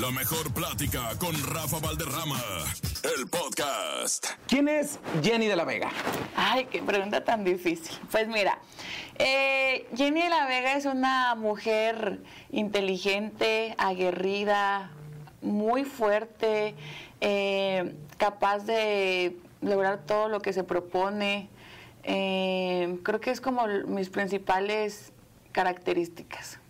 La mejor plática con Rafa Valderrama. El podcast. ¿Quién es Jenny de la Vega? Ay, qué pregunta tan difícil. Pues mira, eh, Jenny de la Vega es una mujer inteligente, aguerrida, muy fuerte, eh, capaz de lograr todo lo que se propone. Eh, creo que es como mis principales características.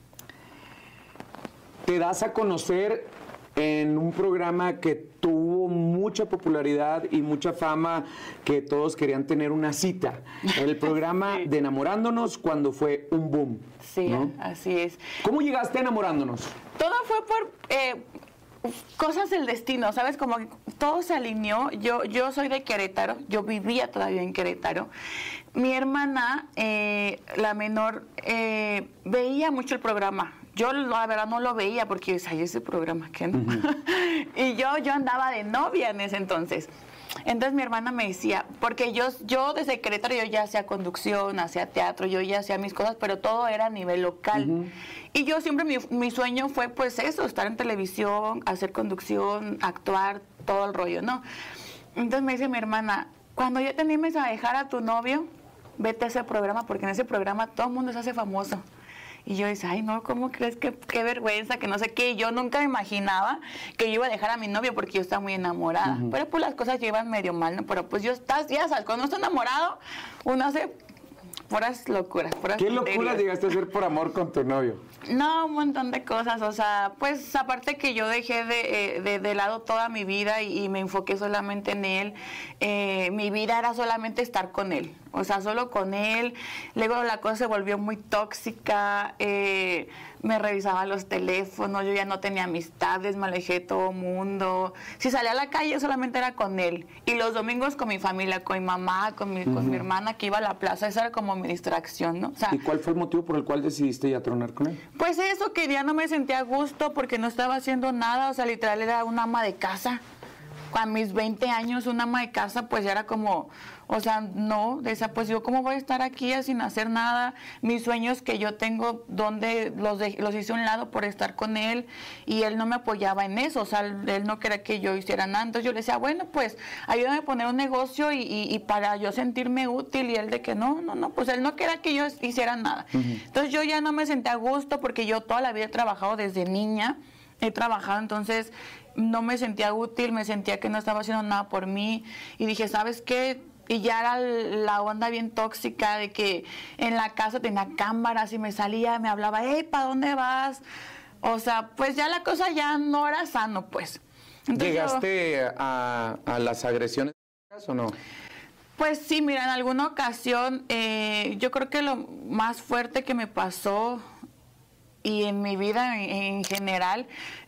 Te das a conocer en un programa que tuvo mucha popularidad y mucha fama, que todos querían tener una cita. El programa de Enamorándonos cuando fue un boom. Sí, ¿no? así es. ¿Cómo llegaste a Enamorándonos? Todo fue por eh, cosas del destino, ¿sabes? Como que todo se alineó. Yo, yo soy de Querétaro, yo vivía todavía en Querétaro. Mi hermana, eh, la menor, eh, veía mucho el programa. Yo la verdad no lo veía porque decía, "Ay, ese programa que no. y yo, yo andaba de novia en ese entonces. Entonces mi hermana me decía, porque yo, yo desde Querétaro yo ya hacía conducción, hacía teatro, yo ya hacía mis cosas, pero todo era a nivel local. Y yo siempre mi, mi sueño fue pues eso, estar en televisión, hacer conducción, actuar, todo el rollo, ¿no? Entonces me dice mi hermana, cuando ya te animes a dejar a tu novio, vete a ese programa, porque en ese programa todo el mundo se hace famoso. Y yo decía, ay, no, ¿cómo crees que qué vergüenza, que no sé qué? Y Yo nunca me imaginaba que yo iba a dejar a mi novio porque yo estaba muy enamorada. Pero pues las cosas llevan medio mal, ¿no? Pero pues yo estás, ya sabes, cuando uno está enamorado, uno hace puras locuras, puras ¿Qué tonterías. locura llegaste a hacer por amor con tu novio? No, un montón de cosas, o sea, pues aparte que yo dejé de, eh, de, de lado toda mi vida y, y me enfoqué solamente en él, eh, mi vida era solamente estar con él, o sea, solo con él, luego la cosa se volvió muy tóxica, eh, me revisaba los teléfonos, yo ya no tenía amistades, me alejé de todo mundo, si salía a la calle solamente era con él, y los domingos con mi familia, con mi mamá, con mi, con mi hermana que iba a la plaza, esa era como mi distracción, ¿no? O sea, ¿Y cuál fue el motivo por el cual decidiste ya tronar con él? pues eso, que ya no me sentía a gusto porque no estaba haciendo nada, o sea, literal era una ama de casa. A mis 20 años, una ama de casa, pues ya era como, o sea, no, decía, pues yo cómo voy a estar aquí sin hacer nada, mis sueños que yo tengo, donde los, de- los hice a un lado por estar con él, y él no me apoyaba en eso, o sea, él no quería que yo hiciera nada, entonces yo le decía, bueno, pues ayúdame a poner un negocio y, y- y para yo sentirme útil, y él de que no, no, no, pues él no quería que yo hiciera nada. Entonces yo ya no me sentía a gusto porque yo toda la vida he trabajado desde niña, he trabajado, entonces no me sentía útil, me sentía que no estaba haciendo nada por mí. Y dije, ¿sabes qué? Y ya era la onda bien tóxica de que en la casa tenía cámaras y me salía, me hablaba, hey, ¿para dónde vas? O sea, pues ya la cosa ya no era sano, pues. Entonces yo- ¿Llegaste a, a las agresiones o no? Pues sí, mira, en alguna ocasión eh, yo creo que lo más fuerte que me pasó y en mi vida en, en general,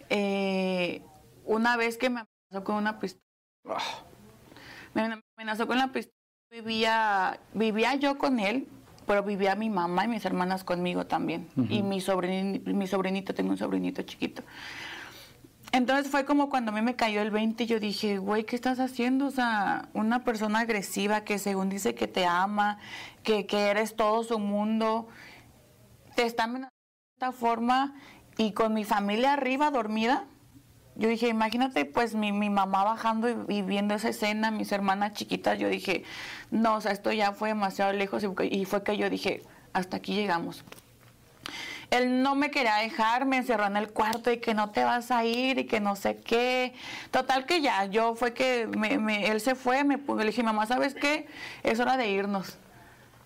eh, una vez que me amenazó con una pistola, me amenazó con la pistola, vivía, vivía yo con él, pero vivía mi mamá y mis hermanas conmigo también. Y mi, sobrin, mi sobrinito, tengo un sobrinito chiquito. Entonces fue como cuando a mí me cayó el 20 y yo dije, güey, ¿qué estás haciendo? O sea, una persona agresiva que según dice que te ama, que, que eres todo su mundo, te está amenazando de esta forma y con mi familia arriba dormida. Yo dije, imagínate, pues mi, mi mamá bajando y, viendo esa escena, mis hermanas chiquitas, yo dije, no, o sea, esto ya fue demasiado lejos y, y fue que yo dije, hasta aquí llegamos. Él no me quería dejar, me encerró en el cuarto y que no te vas a ir y que no sé qué. Total que ya, yo fue que me- me- él se fue, me le dije, mamá, ¿sabes qué? Es hora de irnos.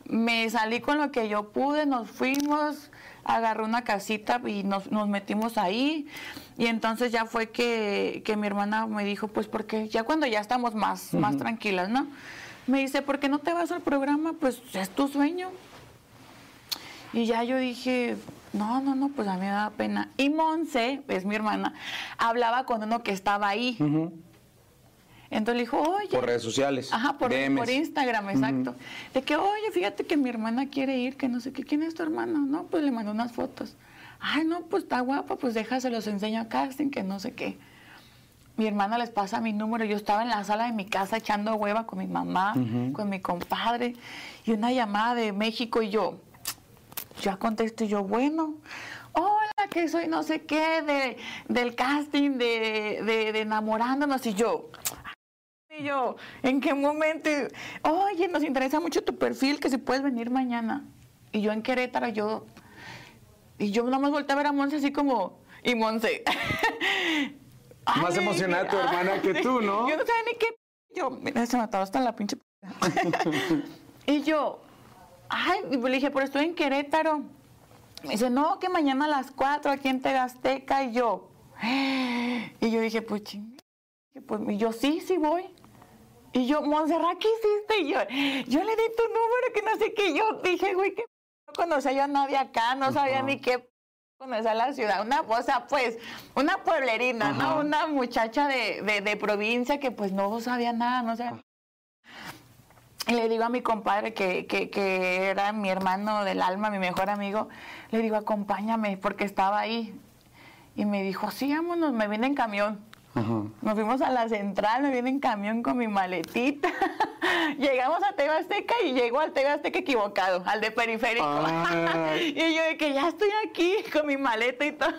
Me salí con lo que yo pude, nos fuimos, agarré una casita y nos, nos metimos ahí. Y entonces ya fue que, que mi hermana me dijo, pues porque ya cuando ya estamos más, más tranquilas, ¿no? Me dice, ¿por qué no te vas al programa? Pues es tu sueño. Y ya yo dije, no, no, no, pues a mí me da pena. Y Monse, es mi hermana, hablaba con uno que estaba ahí. Entonces le dijo, oye. Por redes sociales. Ajá, por, Instagram, exacto. De que, oye, fíjate que mi hermana quiere ir, que no sé qué, ¿quién es tu hermana? No, pues le mandó unas fotos. Ay, no, pues está guapa, pues déjase los enseño a casting, que no sé qué. Mi hermana les pasa mi número, yo estaba en la sala de mi casa echando hueva con mi mamá, con mi compadre, y una llamada de México y yo, ya contesto y yo, bueno, hola, que soy no sé qué de, del casting de, de, de enamorándonos. Y yo, y yo, ¿en qué momento? Oye, nos interesa mucho tu perfil, que si puedes venir mañana. Y yo en Querétaro, yo, y yo nomás volteé a ver a Monse así como, y Monse. Más emocionada tu hermana que tú, ¿no? Yo no sabía ni qué. Yo, mira, se me ataba hasta la pinche. y yo, ay, y le dije, pero estoy en Querétaro. Me dice, no, que mañana a las 4 aquí en Tegasteca. Y yo, y yo dije, pues ching. Pues, y yo, sí, sí voy. Y yo, Montserrat, ¿qué hiciste? Y yo, yo le di tu número, que no sé qué. Yo dije, güey, que no conocía yo a nadie acá, no sabía ni qué conocer la ciudad. Una, o sea, pues, una pueblerina. ¿no? Una muchacha de, de, de provincia que pues no sabía nada, no sabía. Y le digo a mi compadre, que, que, que era mi hermano del alma, mi mejor amigo, le digo, acompáñame, porque estaba ahí. Y me dijo, sí, vámonos, me vine en camión. Ajá. Nos fuimos a la central, me vine en camión con mi maletita. Llegamos a TV Azteca y llego al TV Azteca equivocado, al de periférico. Ay. y yo de que ya estoy aquí con mi maleta y todo.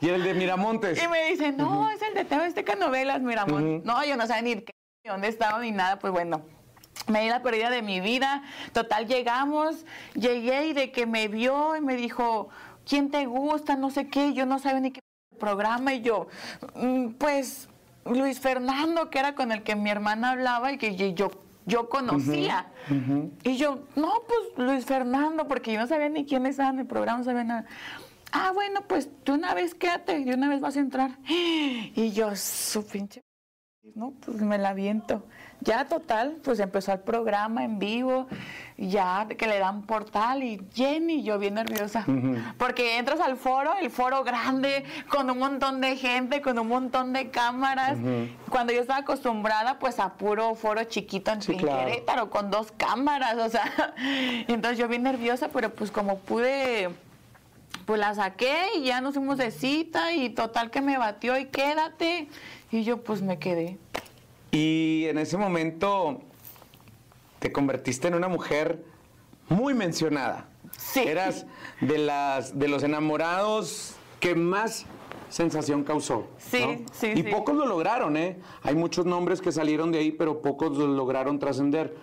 Y el de Miramontes. Y me dice, no, es el de TV Azteca Novelas, Miramón. Ujú. No, yo no sabía ni qué- ni dónde estaba ni nada, pues bueno. Me di la pérdida de mi vida. Total, llegamos, llegué y de que me vio y me dijo, ¿quién te gusta? No sé qué. Yo no sabía ni qué programa. Y yo, "Mm, pues, Luis Fernando, que era con el que mi hermana hablaba y que yo, yo conocía. Y yo, no, pues Luis Fernando, porque yo no sabía ni quién estaba en el programa, no sabía nada. Ah, bueno, pues de una vez quédate, de una vez vas a entrar. Y yo, su pinche. No, pues me la viento. Ya total, pues empezó el programa en vivo, ya que le dan portal y Jenny, yo bien nerviosa. Porque entras al foro, el foro grande, con un montón de gente, con un montón de cámaras. Cuando yo estaba acostumbrada, pues a puro foro chiquito en, Sí, claro. Querétaro, con dos cámaras, o sea. Entonces yo bien nerviosa, pero pues como pude pues la saqué y ya nos fuimos de cita y total que me batió y quédate. Y yo pues me quedé. Y en ese momento te convertiste en una mujer muy mencionada. Sí. Eras de las de los enamorados que más sensación causó. Sí, ¿no? sí, Y sí. pocos lo lograron, ¿eh? Hay muchos nombres que salieron de ahí, pero pocos lo lograron trascender.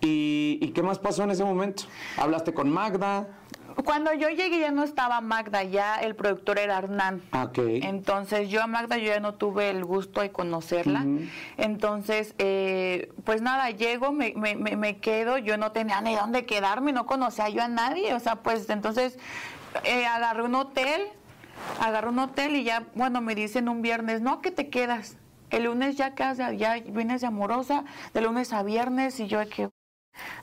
¿Y, y qué más pasó en ese momento? ¿Hablaste con Magda? Cuando yo llegué ya no estaba Magda, ya el productor era Hernán. Entonces yo a Magda yo ya no tuve el gusto de conocerla. Entonces, eh, pues nada, llego, me, me- me- me quedo, yo no tenía ni dónde quedarme, no conocía yo a nadie. O sea, pues entonces eh, agarré un hotel, agarré un hotel y ya, bueno, me dicen un viernes, no, que te quedas. El lunes ya quedas, ya vienes de amorosa, de lunes a viernes y yo que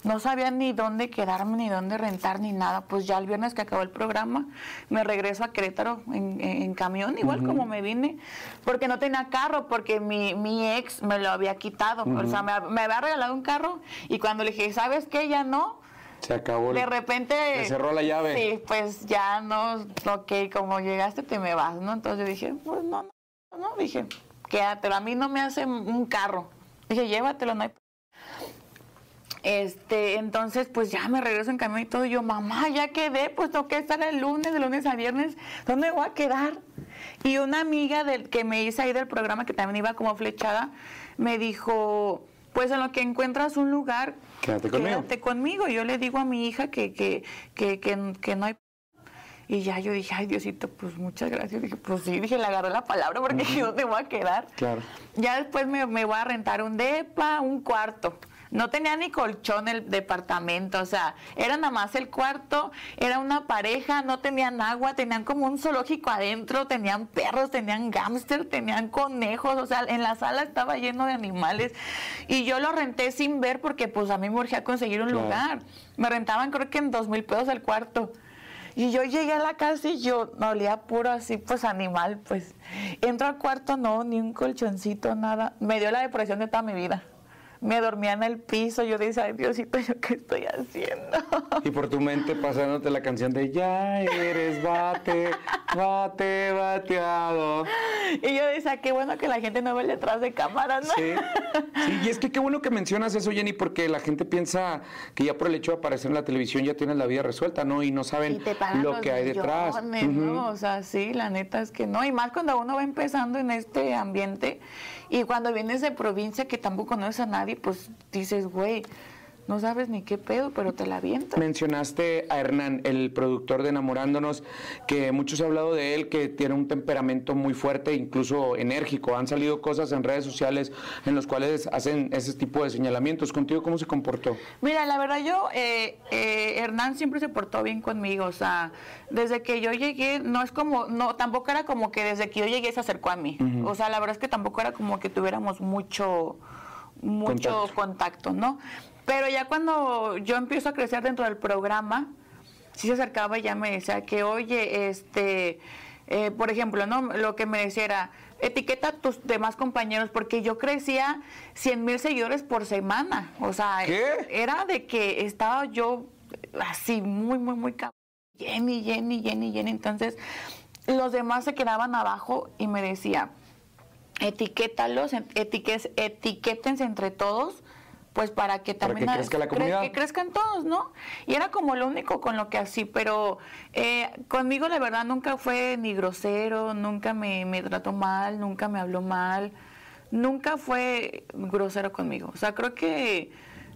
no sabía ni dónde quedarme, ni dónde rentar, ni nada. Pues ya el viernes que acabó el programa, me regreso a Querétaro en, en- en camión, igual como me vine, porque no tenía carro, porque mi, mi ex me lo había quitado. O sea, me, me había regalado un carro y cuando le dije, ¿sabes qué? Ya no. Se acabó. De repente... Te cerró la llave. Sí, pues ya no, ok, como llegaste te me vas, ¿no? Entonces yo dije, pues no, no, no, dije, quédatelo, a mí no me hace un carro. Dije, llévatelo, no hay este, entonces, pues ya me regreso en camión y todo. Y yo, mamá, ya quedé, pues tengo que estar el lunes, de lunes a viernes. ¿Dónde voy a quedar? Y una amiga del que me hice ahí del programa, que también iba como flechada, me dijo, pues en lo que encuentras un lugar, Quédate conmigo. quédate conmigo. Yo le digo a mi hija que, que, que, que, que no hay... Y ya yo dije, ay Diosito, pues muchas gracias. Dije, pues sí, dije, le agarré la palabra porque ¿dónde voy a quedar? Claro. Ya después me, me voy a rentar un depa, un cuarto. No tenía ni colchón el departamento, o sea, era nada más el cuarto, era una pareja, no tenían agua, tenían como un zoológico adentro, tenían perros, tenían gámster, tenían conejos, o sea, en la sala estaba lleno de animales y yo lo renté sin ver porque pues a mí me urgía conseguir un Claro. lugar. Me rentaban creo que en dos mil pesos el cuarto. Y yo llegué a la casa y yo me olía puro así, pues animal, pues. Entro al cuarto, no, ni un colchoncito, nada. Me dio la depresión de toda mi vida. Me dormía en el piso, yo decía, ay Diosito, ¿yo qué estoy haciendo? Y por tu mente pasándote la canción de Ya eres bate, bate, bateado. y yo decía, qué bueno que la gente no ve detrás de cámaras, ¿no? Sí. sí, y es que qué bueno que mencionas eso, Jenny, porque la gente piensa que ya por el hecho de aparecer en la televisión ya tienes la vida resuelta, ¿no? Y no saben Y lo que hay detrás. ¿no? O sea, sí, la neta es que no. Y más cuando uno va empezando en este ambiente y cuando vienes de provincia que tampoco conoces a nadie, pues dices, güey, no sabes ni qué pedo, pero te la avientas. Mencionaste a Hernán, el productor de Enamorándonos, que muchos han hablado de él, que tiene un temperamento muy fuerte, incluso enérgico. Han salido cosas en redes sociales en los cuales hacen ese tipo de señalamientos. ¿Contigo cómo se comportó? Mira, la verdad yo, eh, eh, Hernán siempre se portó bien conmigo, o sea, desde que yo llegué, no es como, no, tampoco era como que desde que yo llegué se acercó a mí, o sea, la verdad es que tampoco era como que tuviéramos mucho, mucho Contacto. contacto, ¿no? Pero ya cuando yo empiezo a crecer dentro del programa, sí se acercaba y ya me decía que, oye, este, eh, por ejemplo, ¿no? Lo que me decía era, etiqueta a tus demás compañeros, porque yo crecía 100 mil seguidores por semana. O sea, ¿Qué? era de que estaba yo así muy, muy, muy cab- Jenny, Jenny, Jenny, Jenny. Entonces, los demás se quedaban abajo y me decía, etiquétalos, etiquétense entre todos, pues para que Para que también crezca la comunidad. que crezcan todos, ¿no? Y era como lo único con lo que así, pero eh, conmigo la verdad nunca fue ni grosero, nunca me, me trató mal, nunca me habló mal, nunca fue grosero conmigo. O sea, creo que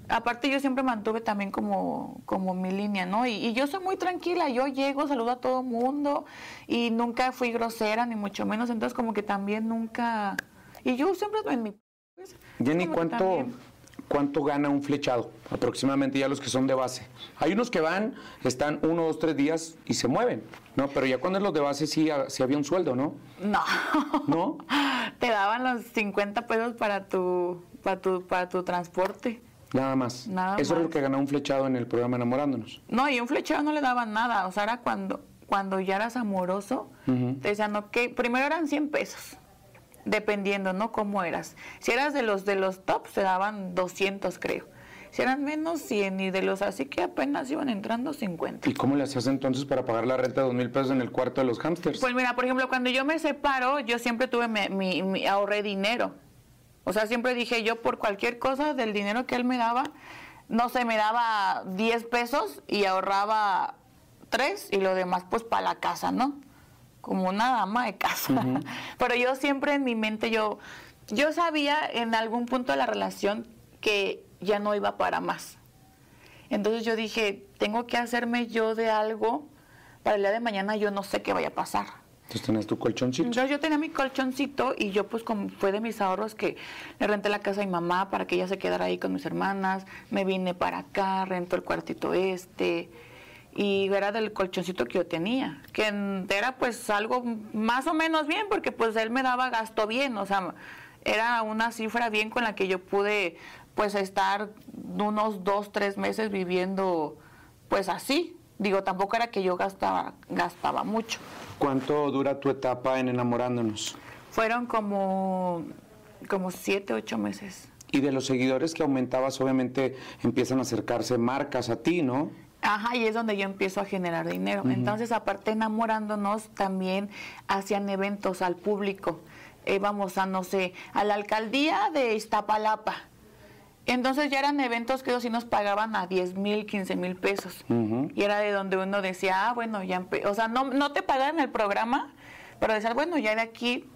aparte yo siempre mantuve también como, como mi línea, ¿no? Y, y yo soy muy tranquila, yo llego, saludo a todo mundo y nunca fui grosera, ni mucho menos, entonces como que también nunca... Y yo siempre en mi... Jenny, ¿cuánto, también- ¿cuánto gana un flechado? Aproximadamente ya los que son de base. Hay unos que van, están uno, dos, tres días y se mueven, ¿no? Pero ya cuando es los de base sí, ha- sí había un sueldo, ¿no? No. ¿No? Te daban los 50 pesos para tu, para tu, para tu transporte. Nada más. Nada Eso es lo que ganó un flechado en el programa Enamorándonos. No, y un flechero no le daban nada. O sea, era cuando, cuando ya eras amoroso, te decían, ok, primero eran 100 pesos. Dependiendo, ¿no? Cómo eras. Si eras de los de los tops, te daban 200, creo. Si eran menos 100 y de los así que apenas iban entrando 50. ¿Y cómo le hacías entonces para pagar la renta de dos mil pesos en el cuarto de los hamsters? Pues mira, por ejemplo, cuando yo me separo, yo siempre tuve mi, mi- mi- ahorré dinero. O sea, siempre dije yo por cualquier cosa del dinero que él me daba, no sé, me daba 10 pesos y ahorraba 3 y lo demás pues para la casa, ¿no? Como una dama de casa. Pero yo siempre en mi mente yo yo sabía en algún punto de la relación que ya no iba para más. Entonces yo dije, tengo que hacerme yo de algo para el día de mañana yo no sé qué vaya a pasar. Entonces tenías tu colchoncito. Entonces yo tenía mi colchoncito y yo pues como fue de mis ahorros que le renté la casa a mi mamá para que ella se quedara ahí con mis hermanas, me vine para acá, rento el cuartito este y era del colchoncito que yo tenía, que era pues algo más o menos bien porque pues él me daba gasto bien, o sea, era una cifra bien con la que yo pude pues estar unos dos, tres meses viviendo pues así. Digo, tampoco era que yo gastaba, gastaba mucho. ¿Cuánto dura tu etapa en Enamorándonos? Fueron como, como siete, ocho meses. Y de los seguidores que aumentabas, obviamente empiezan a acercarse marcas a ti, ¿no? Ajá, y es donde yo empiezo a generar dinero. Entonces, aparte enamorándonos, también hacían eventos al público. Íbamos a, no sé, a la alcaldía de Iztapalapa. Entonces ya eran eventos que ellos sí nos pagaban a 10 mil, 15 mil pesos. Y era de donde uno decía, ah, bueno, ya, empe-". o sea, no, no te pagaban el programa, pero decías, bueno, ya de aquí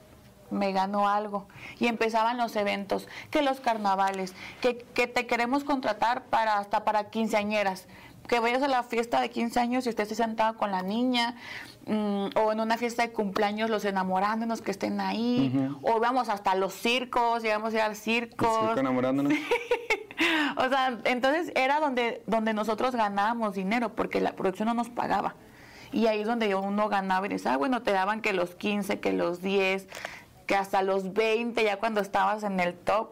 me ganó algo. Y empezaban los eventos, que los carnavales, que, que te queremos contratar para hasta para quinceañeras. Que vayas a la fiesta de 15 años y estés sentado con la niña, mm, o en una fiesta de cumpleaños los enamorándonos que estén ahí, o vamos hasta los circos, llegamos a ir al circo. El circo enamorándonos. O sea, entonces era donde, donde nosotros ganábamos dinero, porque la producción no nos pagaba. Y ahí es donde uno ganaba y decía, ah, bueno, te daban que los 15, que los 10, que hasta los 20, ya cuando estabas en el top,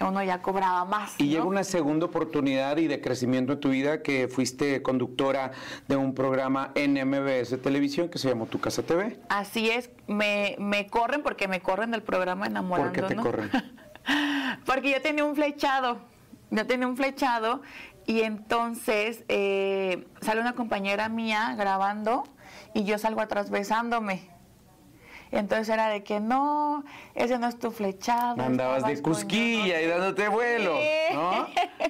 uno ya cobraba más. Y ¿no? llega una segunda oportunidad y de crecimiento en tu vida que fuiste conductora de un programa en MBS Televisión que se llamó Tu Casa TV. Así es, me, me corren porque me corren del programa ¿Por Enamorando. qué te corren? porque yo tenía un flechado, yo tenía un flechado y entonces eh, sale una compañera mía grabando y yo salgo atrás besándome. Entonces era de que no, ese no es tu flechado. Andabas de cusquilla y dándote vuelo, Sí. ¿no?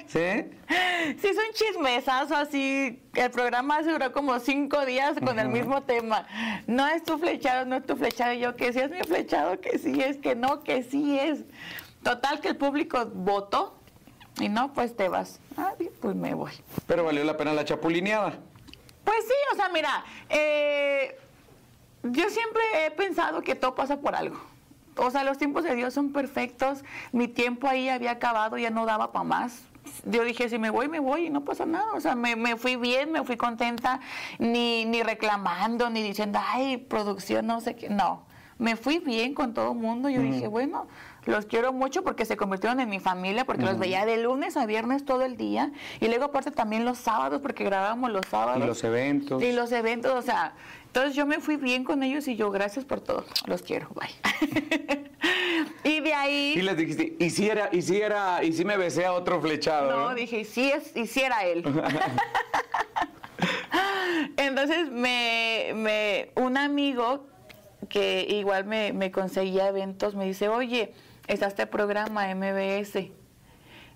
¿Sí? Sí, es un chismesazo así. El programa se duró como cinco días con el mismo tema. No es tu flechado, no es tu flechado. Y yo, que sí es mi flechado, que sí es, que no, que sí es. Total, que el público votó. Y no, pues te vas. Ah, pues me voy. Pero valió la pena la chapulineada. Pues sí, o sea, mira, eh, yo siempre he pensado que todo pasa por algo. O sea, los tiempos de Dios son perfectos. Mi tiempo ahí había acabado, ya no daba para más. Yo dije, si me voy, me voy y no pasa nada. O sea, me, me fui bien, me fui contenta, ni, ni reclamando, ni diciendo, ay, producción, no sé qué. No, me fui bien con todo el mundo. Yo dije, bueno, los quiero mucho porque se convirtieron en mi familia, porque los veía de lunes a viernes todo el día. Y luego aparte también los sábados, porque grabábamos los sábados. Y los eventos. Y los eventos, o sea, entonces yo me fui bien con ellos y yo, gracias por todo, los quiero, bye. y de ahí... Y les dijiste, y si era, y si era, y si me besé a otro flechado. No, ¿no? dije, sí, es, y era él. Entonces, me, me, un amigo que igual me, me conseguía eventos me dice, oye, está este programa MBS.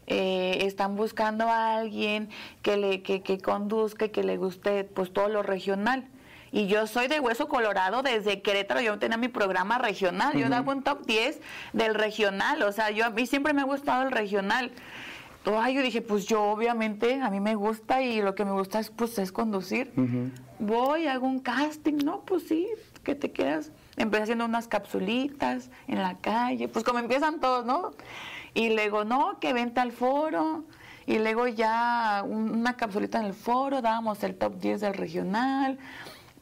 eh, están buscando a alguien que le que, que conduzca y que le guste pues todo lo regional. Y yo soy de Hueso Colorado desde Querétaro, yo tenía mi programa regional, yo daba un top 10 del regional, o sea, yo a mí siempre me ha gustado el regional. Ay, yo dije, pues yo obviamente a mí me gusta y lo que me gusta es pues es conducir. Voy, hago un casting, no, pues sí, que te quedas. Empecé haciendo unas capsulitas en la calle, pues como empiezan todos, ¿no? Y luego, no, que vente al foro. Y luego ya un- una capsulita en el foro, dábamos el top 10 del regional.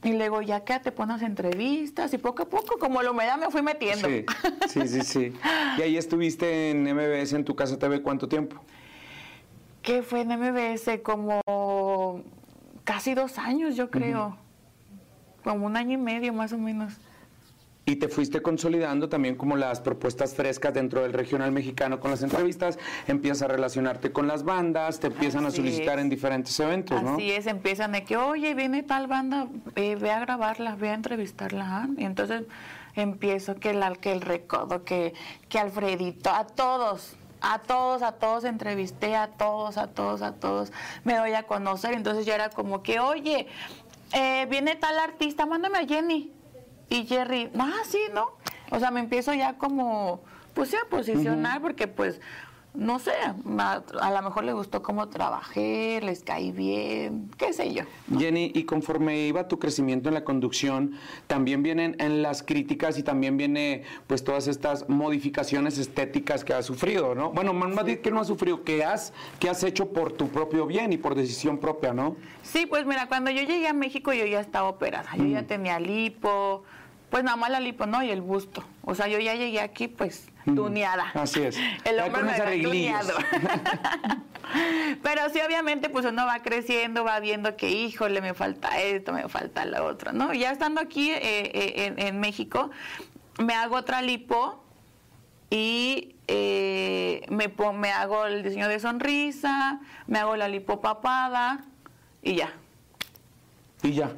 Y luego ya que te pones entrevistas y poco a poco, como la humedad me fui metiendo. Sí, sí, sí, sí. Y ahí estuviste en MBS en tu casa TV cuánto tiempo? que fue en MBS como casi dos años, yo creo. Como un año y medio más o menos. Y te fuiste consolidando también como las propuestas frescas dentro del regional mexicano con las entrevistas, empiezas a relacionarte con las bandas, te empiezan Así a solicitar es. en diferentes eventos, ¿no? Así es, empiezan de que, oye, viene tal banda, eh, ve a grabarla, ve a entrevistarla. ah". Y entonces empiezo que el, que el recodo, que, que Alfredito, a todos, a todos, a todos entrevisté, a todos, a todos, a todos, me doy a conocer. Entonces yo era como que, oye, eh, viene tal artista, mándame a Jenny. Y Jerry, ah, sí, ¿no? O sea, me empiezo ya como, pues sí, a posicionar, porque pues, no sé, a, a lo mejor le gustó cómo trabajé, les caí bien, qué sé yo. Jenny, y conforme iba tu crecimiento en la conducción, también vienen en las críticas y también viene pues todas estas modificaciones estéticas que has sufrido, ¿no? Bueno, más bien que no has sufrido, que has, que has hecho por tu propio bien y por decisión propia, ¿no? Sí, pues mira, cuando yo llegué a México yo ya estaba operada, yo ya tenía lipo, pues nada más la lipo, ¿no? Y el busto. O sea, yo ya llegué aquí pues tuneada. Así es. El hombre me arreglillos. tuneado. Pero sí, obviamente, pues uno va creciendo, va viendo que, híjole, me falta esto, me falta lo otro, ¿no? Ya estando aquí eh, eh, en, en México, me hago otra lipo y eh, me, me hago el diseño de sonrisa, me hago la lipo papada y ya. Y ya.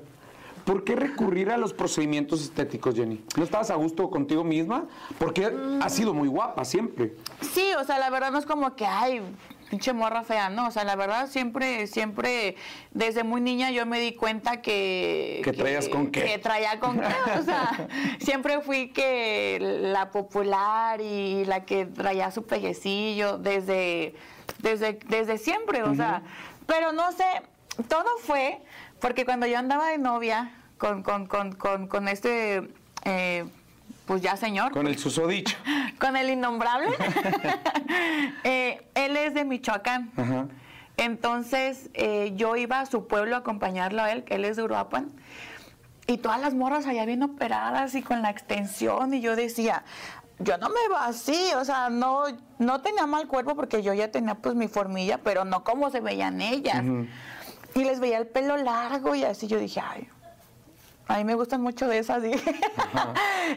¿Por qué recurrir a los procedimientos estéticos, Jenny? ¿No estabas a gusto contigo misma? Porque Mm. has sido muy guapa siempre. Sí, o sea, la verdad no es como que, ay, pinche morra fea, no, o sea, la verdad siempre, siempre, desde muy niña yo me di cuenta que... Que traías con qué. Que traía con qué, o sea, siempre fui que la popular y la que traía su pellecillo desde, desde, desde siempre, o sea, pero no sé, todo fue porque cuando yo andaba de novia con, con, con, con, con este, eh, pues ya señor, Con el susodicho. con el innombrable. Eh, él es de Michoacán. Ajá. Entonces eh, yo iba a su pueblo a acompañarlo a él, que él es de Uruapan. Y todas las morras allá bien operadas y con la extensión. Y yo decía, yo no me veo así. O sea, no, no tenía mal cuerpo porque yo ya tenía pues mi formilla, pero no como se veían ellas. Y les veía el pelo largo y así yo dije, ay, a mí me gustan mucho de esas, dije.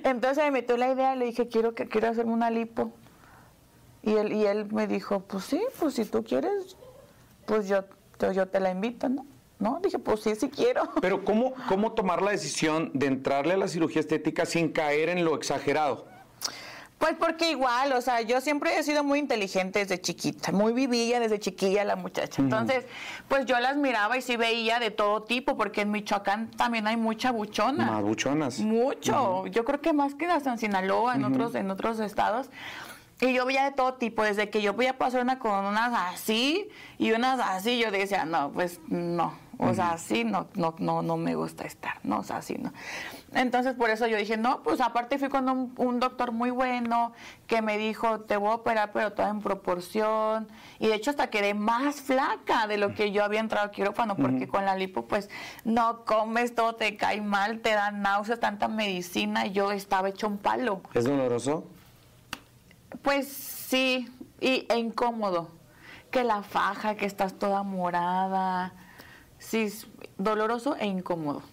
Entonces me metió la idea, le dije, quiero, que, quiero hacerme una lipo. Y él, y él me dijo, pues sí, pues si tú quieres, pues yo, yo, yo te la invito, ¿no? ¿no? Dije, pues sí, sí quiero. Pero ¿cómo, cómo tomar la decisión de entrarle a la cirugía estética sin caer en lo exagerado? Pues porque igual, o sea, yo siempre he sido muy inteligente desde chiquita, muy vivilla desde chiquilla la muchacha. Entonces, pues yo las miraba y sí veía de todo tipo, porque en Michoacán también hay mucha buchona. Más buchonas. Mucho. Yo creo que más que hasta en Sinaloa, en otros, en otros estados. Y yo veía de todo tipo, desde que yo voy a pasar una con unas así y unas así, yo decía, no, pues no. O sea, así no, no, no, no me gusta estar, no, o sea, así no. Entonces, por eso yo dije, no, pues aparte fui con un, un doctor muy bueno que me dijo, te voy a operar, pero todo en proporción. Y de hecho, hasta quedé más flaca de lo que yo había entrado a quirófano, porque con la lipo, pues no comes, todo te cae mal, te dan náuseas, tanta medicina, y yo estaba hecho un palo. ¿Es doloroso? Pues sí, y, e incómodo. Que la faja, que estás toda morada. Sí, doloroso e incómodo.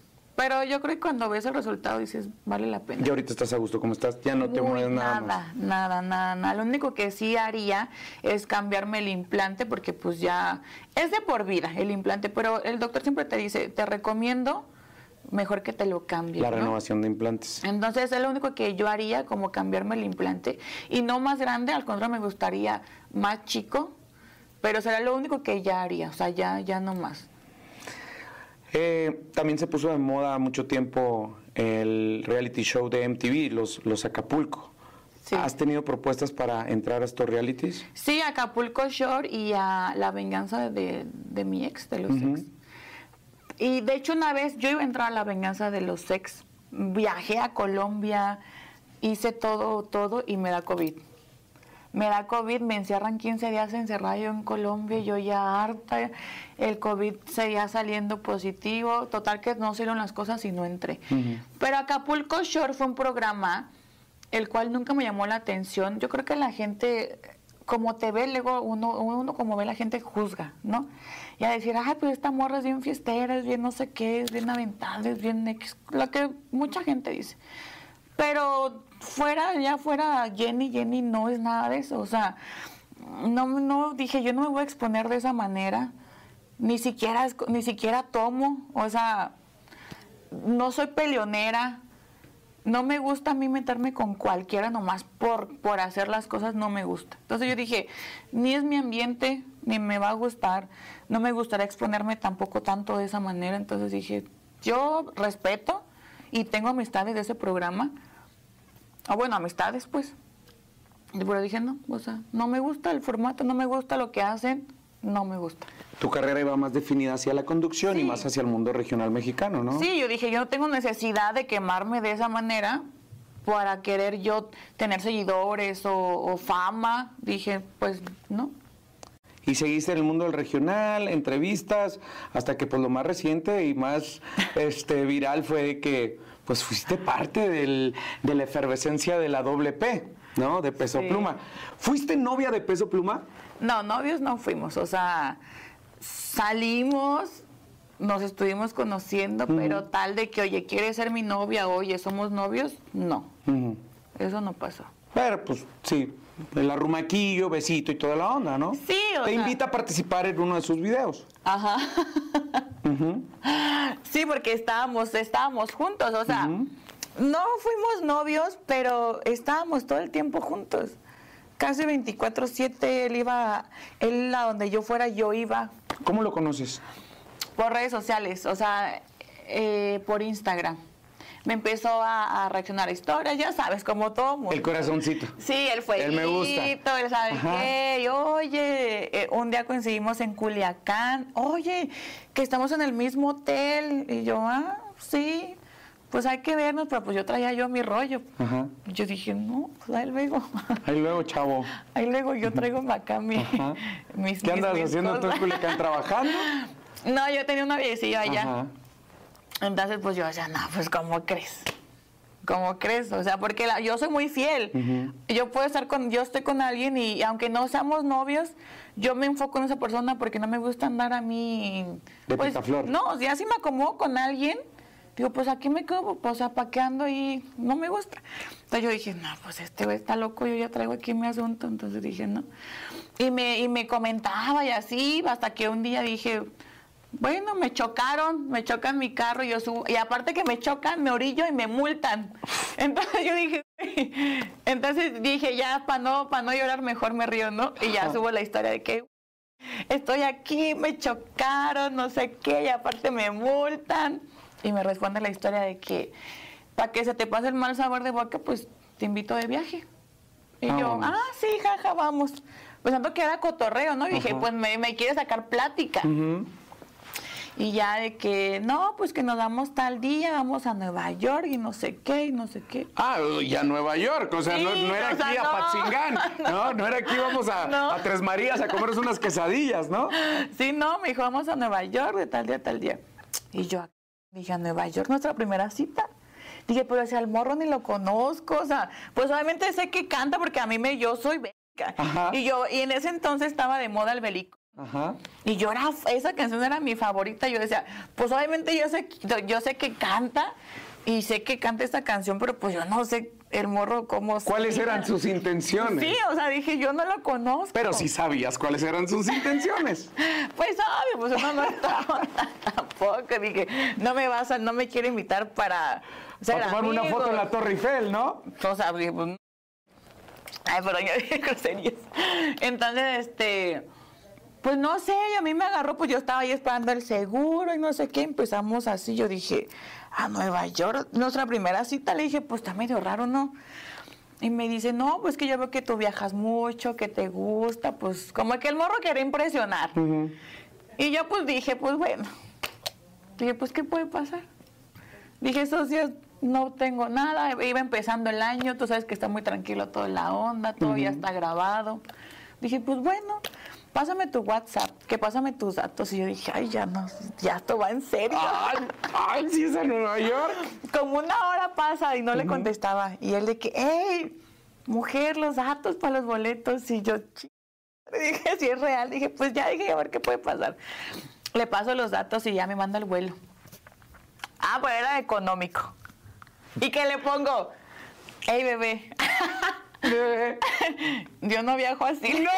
Pero yo creo que cuando ves el resultado dices, vale la pena. Y ahorita estás a gusto como estás, ya no te mueves nada, nada, más. nada, nada, nada. Lo único que sí haría es cambiarme el implante porque pues ya es de por vida el implante, pero el doctor siempre te dice, te recomiendo mejor que te lo cambies. La ¿no? renovación de implantes. Entonces es lo único que yo haría como cambiarme el implante y no más grande, al contrario me gustaría más chico, pero será lo único que ya haría, o sea, ya, ya no más. Eh, también se puso de moda mucho tiempo el reality show de MTV, los, los Acapulco. Sí. ¿Has tenido propuestas para entrar a estos realities? Sí, Acapulco Shore y a La Venganza de, de mi ex, de los ex. Y de hecho una vez yo iba a entrar a La Venganza de los ex, viajé a Colombia, hice todo, todo y me da COVID. Me da COVID, me encierran 15 días encerrada yo en Colombia, yo ya harta, el COVID seguía saliendo positivo, total que no salieron las cosas y no entré. Pero Acapulco Shore fue un programa el cual nunca me llamó la atención. Yo creo que la gente, como te ve, luego uno, uno como ve la gente juzga, ¿no? Y a decir, ay, pues esta morra es bien fiestera, es bien no sé qué, es bien aventada, es bien X", lo que mucha gente dice. Pero fuera, ya fuera Jenny, Jenny no es nada de eso. O sea, no, no dije, yo no me voy a exponer de esa manera. Ni siquiera, ni siquiera tomo. O sea, no soy peleonera. No me gusta a mí meterme con cualquiera nomás por, por hacer las cosas, no me gusta. Entonces yo dije, ni es mi ambiente, ni me va a gustar, no me gustaría exponerme tampoco tanto de esa manera. Entonces dije, yo respeto y tengo amistades de ese programa. O bueno, amistades pues. Y Pero dije, no, o sea, no me gusta el formato, no me gusta lo que hacen, no me gusta. Tu carrera iba más definida hacia la conducción y más hacia el mundo regional mexicano, ¿no? Sí, yo dije, yo no tengo necesidad de quemarme de esa manera para querer yo tener seguidores o, o fama. Dije, pues no. Y seguiste en el mundo del regional, entrevistas, hasta que pues lo más reciente y más este, viral fue que pues fuiste parte del- de la efervescencia de la doble P, ¿no? De Peso Sí. Pluma. ¿Fuiste novia de Peso Pluma? No, novios no fuimos. O sea, salimos, nos estuvimos conociendo, pero tal de que, oye, ¿quieres ser mi novia? Oye, ¿somos novios? No, eso no pasó. Pero pues sí, el arrumaquillo, besito y toda la onda, ¿no? Sí, o Te sea- invita a participar en uno de sus videos. Ajá. Sí, porque estábamos, estábamos juntos, o sea, no fuimos novios, pero estábamos todo el tiempo juntos. Casi 24/7, él iba, él a donde yo fuera, yo iba ¿Cómo lo conoces? por redes sociales, o sea, eh, por Instagram. Me empezó a, a reaccionar a historias, ya sabes, como todo mundo. El corazoncito. Sí, él fue. El me gusta. Él sabe qué. y, Oye, eh, un día coincidimos en Culiacán. Oye, que estamos en el mismo hotel. Y yo, ah, sí. Pues hay que vernos, pero pues yo traía yo mi rollo. Ajá. Yo dije, no, pues ahí luego. Ahí luego, chavo. Ahí luego yo traigo acá mi, Ajá. mis ¿Qué mis- andas mis haciendo tú en. Culiacán trabajando? No, yo tenía una viecilla allá. Ajá. Entonces, pues yo decía, no, pues ¿cómo crees? ¿Cómo crees? O sea, porque la- yo soy muy fiel. Yo puedo estar con, yo estoy con alguien y aunque no seamos novios, yo me enfoco en esa persona porque no me gusta andar a mí. De pues, picaflor. No, ya si me acomodo con alguien, digo, pues aquí me quedo, pues, o sea, ¿para qué ando ahí? No me gusta. Entonces yo dije, no, pues este güey está loco, yo ya traigo aquí mi asunto. Entonces dije, no. Y me, y me comentaba y así, hasta que un día dije, Bueno, me chocaron, me chocan mi carro, y yo subo, y aparte que me chocan, me orillo y me multan. Entonces yo dije, entonces dije, ya para no, para no llorar, mejor me río, ¿no? Y ya subo la historia de que estoy aquí, me chocaron, no sé qué, y aparte me multan. Y me responde la historia de que para que se te pase el mal sabor de boca, pues te invito de viaje. Y yo, ah, sí, jaja, vamos. Pues tanto que era cotorreo, ¿no? Y dije, pues me, me quiere sacar plática. Ujú. Y ya de que, no, pues que nos vamos tal día, vamos a Nueva York y no sé qué, y no sé qué. Ah, y a Nueva York, o sea, no, Sí, no era o sea, aquí a. Patzingán, no, no era aquí vamos a, No. a Tres Marías a comernos unas quesadillas, ¿no? Sí, no, me dijo, vamos a Nueva York de tal día a tal día. Y yo dije, a Nueva York, nuestra primera cita. Dije, pero si al morro ni lo conozco, o sea, pues obviamente sé que canta porque a mí me, yo soy bélica. Y yo, y en ese entonces estaba de moda el bélico. Ajá. Y yo era, esa canción era mi favorita. Yo decía, pues obviamente yo sé, yo sé que canta y sé que canta esta canción, pero pues yo no sé el morro cómo. ¿Cuáles eran sus intenciones? Sí, o sea, dije, yo no lo conozco. Pero sí sabías cuáles eran sus intenciones. Pues obvio, pues uno no estaba tampoco. Dije, no me vas a, no me quiere invitar para ser Para tomarme una foto en la. Torre Eiffel, ¿no? O sea, dije, pues. Ay, pero yo dije groserías. Entonces, este, pues no sé, y a mí me agarró, pues yo estaba ahí esperando el seguro y no sé qué, empezamos así, yo dije, a Nueva York, nuestra primera cita, le dije, pues está medio raro, ¿no? Y me dice, no, pues que yo veo que tú viajas mucho, que te gusta, pues como que el morro quería impresionar. Y yo pues dije, pues bueno, dije, pues ¿qué puede pasar? Dije, esos días no tengo nada, iba empezando el año, tú sabes que está muy tranquilo toda la onda, todo ya está grabado. Dije, pues bueno, pásame tu WhatsApp, que pásame tus datos. Y yo dije, ay, ya no, ya esto va en serio. Ay, ay, sí es a Nueva York. Como una hora pasa y no le contestaba. Y él de que, hey, mujer, los datos para los boletos. Y yo, dije, si es real. Dije, pues ya dije, a ver qué puede pasar. Le paso los datos y ya me manda el vuelo. Ah, pues era económico. ¿Y qué le pongo? Hey, bebé, Eh, yo no viajo así. ¡No!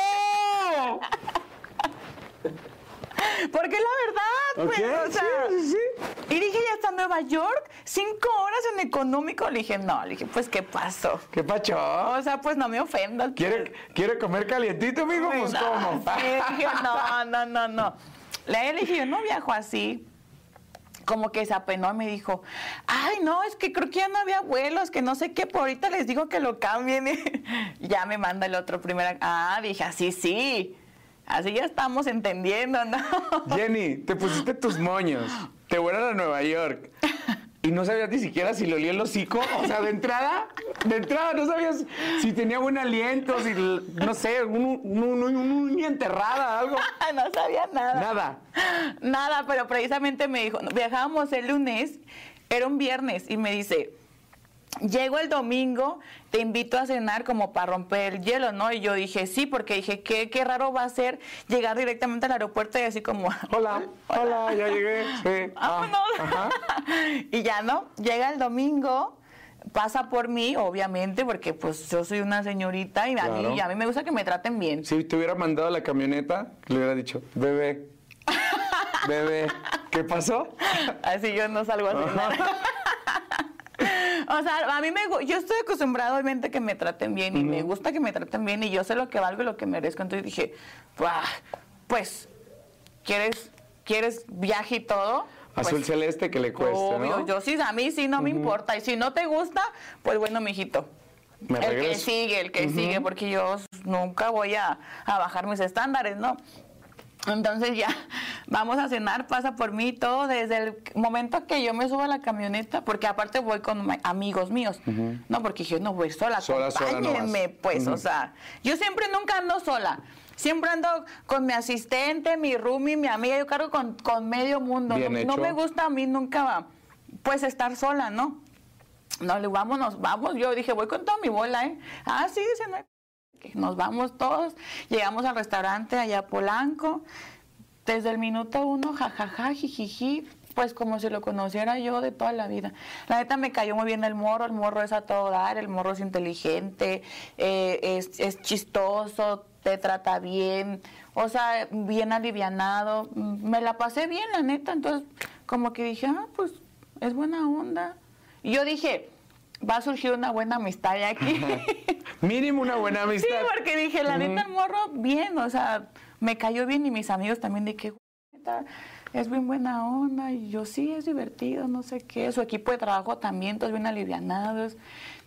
Porque la verdad, pues, o sea, sí, sí, sí. Y dije, ya está en Nueva York, cinco horas en económico. Le dije, no, le dije, pues, ¿qué pasó? ¿Qué pacho? O sea, pues no me ofendas. ¿Quiere, ¿Quiere comer calientito, amigo? Pues, No, ¿cómo? sí, dije, no, no, no, no. Le dije, yo no viajo así. Como que se apenó y me dijo, ay, no, es que creo que ya no había vuelos, que no sé qué, por ahorita les digo que lo cambien. Ya me manda el otro primero. Ah, dije, así sí. Así ya estamos entendiendo, ¿no? Jenny, te pusiste tus moños, te fueron a Nueva York y no sabías ni siquiera si le olía el hocico. O sea, de entrada, de entrada no sabías si tenía buen aliento, si, no sé, un, un, un- uña enterrada, algo. no sabía nada. Nada. Nada, pero precisamente me dijo, viajábamos el lunes, era un viernes, y me dice, llego el domingo, te invito a cenar como para romper el hielo, ¿no? Y yo dije, sí, porque dije, qué, qué raro va a ser llegar directamente al aeropuerto y así como... Hola, hola, ya llegué. Sí. Ah, Vámonos. ajá. y ya no, llega el domingo, pasa por mí, obviamente, porque pues yo soy una señorita y a, mí, y a mí me gusta que me traten bien. Si te hubiera mandado la camioneta, le hubiera dicho, bebé, bebé, ¿qué pasó? Así yo no salgo a cenar. O sea, a mí me yo estoy acostumbrado obviamente que me traten bien y me gusta que me traten bien y yo sé lo que valgo y lo que merezco. Entonces dije, "Buah, pues, ¿quieres, quieres viaje y todo? Azul Pues, celeste que le cueste, obvio, ¿no? yo sí, a mí sí no me importa. Y si no te gusta, pues bueno, mijito. Me el que sigue, el que sigue, porque yo nunca voy a, a bajar mis estándares, ¿no? Entonces ya vamos a cenar, pasa por mí todo desde el momento que yo me subo a la camioneta, porque aparte voy con amigos míos, no porque yo no voy sola, Sola, sola no pues, o sea, yo siempre nunca ando sola. Siempre ando con mi asistente, mi roomie, mi amiga, yo cargo con, con medio mundo. No, me gusta a mí nunca, pues, estar sola, ¿no? No, le vámonos, vamos. Yo dije, voy con toda mi bola, ¿eh? Ah, sí, dice, no Nos vamos todos. Llegamos al restaurante allá Polanco. Desde el minuto uno, jajaja, jijiji, pues como si lo conociera yo de toda la vida. La neta me cayó muy bien el morro, el morro es a todo dar, el morro es inteligente, eh, es, es chistoso, te trata bien, o sea, bien alivianado. Me la pasé bien, la neta. Entonces, como que dije, ah, pues es buena onda. Y yo dije, va a surgir una buena amistad de aquí. Mínimo una buena amistad. Sí, porque dije, la neta, el morro, bien, o sea, me cayó bien y mis amigos también de que, neta, es bien buena onda. Y yo, sí, es divertido, no sé qué. Su equipo de trabajo también, todos bien alivianados.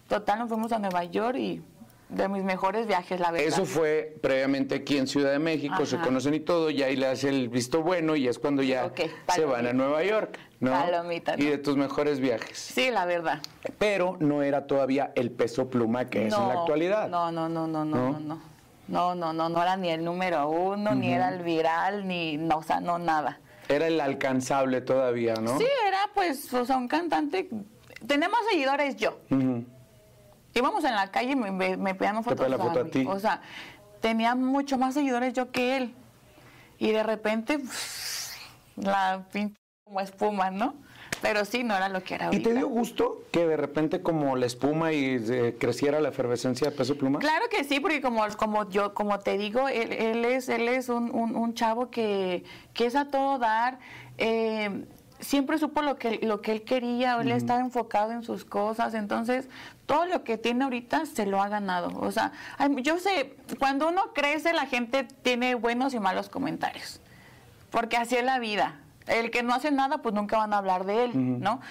Total, nos fuimos a Nueva York y de mis mejores viajes, la verdad. Eso fue previamente aquí en Ciudad de México, se conocen y todo, y ahí le hace el visto bueno y es cuando ya se van a Nueva York, ¿no? Palomita, Y de tus mejores viajes. Sí, la verdad. Pero no era todavía el peso pluma que es en la actualidad. No, no, no, no, no, no, no. No, no, no, no era ni el número uno, ni era el viral, ni, no, o sea, no, nada. Era el alcanzable todavía, ¿no? Sí, era pues, o sea, un cantante. Tenemos seguidores yo íbamos en la calle y me, me, pedían fotos. la foto a, ti. O sea, tenía mucho más seguidores yo que él. Y de repente, la pinta como espuma, ¿no? Pero sí, no era lo que era. ¿Y te dio gusto que de repente como la espuma y eh, creciera la efervescencia de peso pluma? Claro que sí, porque como, como yo, como te digo, él, él es, él es un, un, chavo que, que, es a todo dar. Eh, siempre supo lo que, lo que él quería, él estaba enfocado en sus cosas, entonces todo lo que tiene ahorita se lo ha ganado. O sea, yo sé, cuando uno crece la gente tiene buenos y malos comentarios, porque así es la vida. El que no hace nada, pues nunca van a hablar de él, ¿no?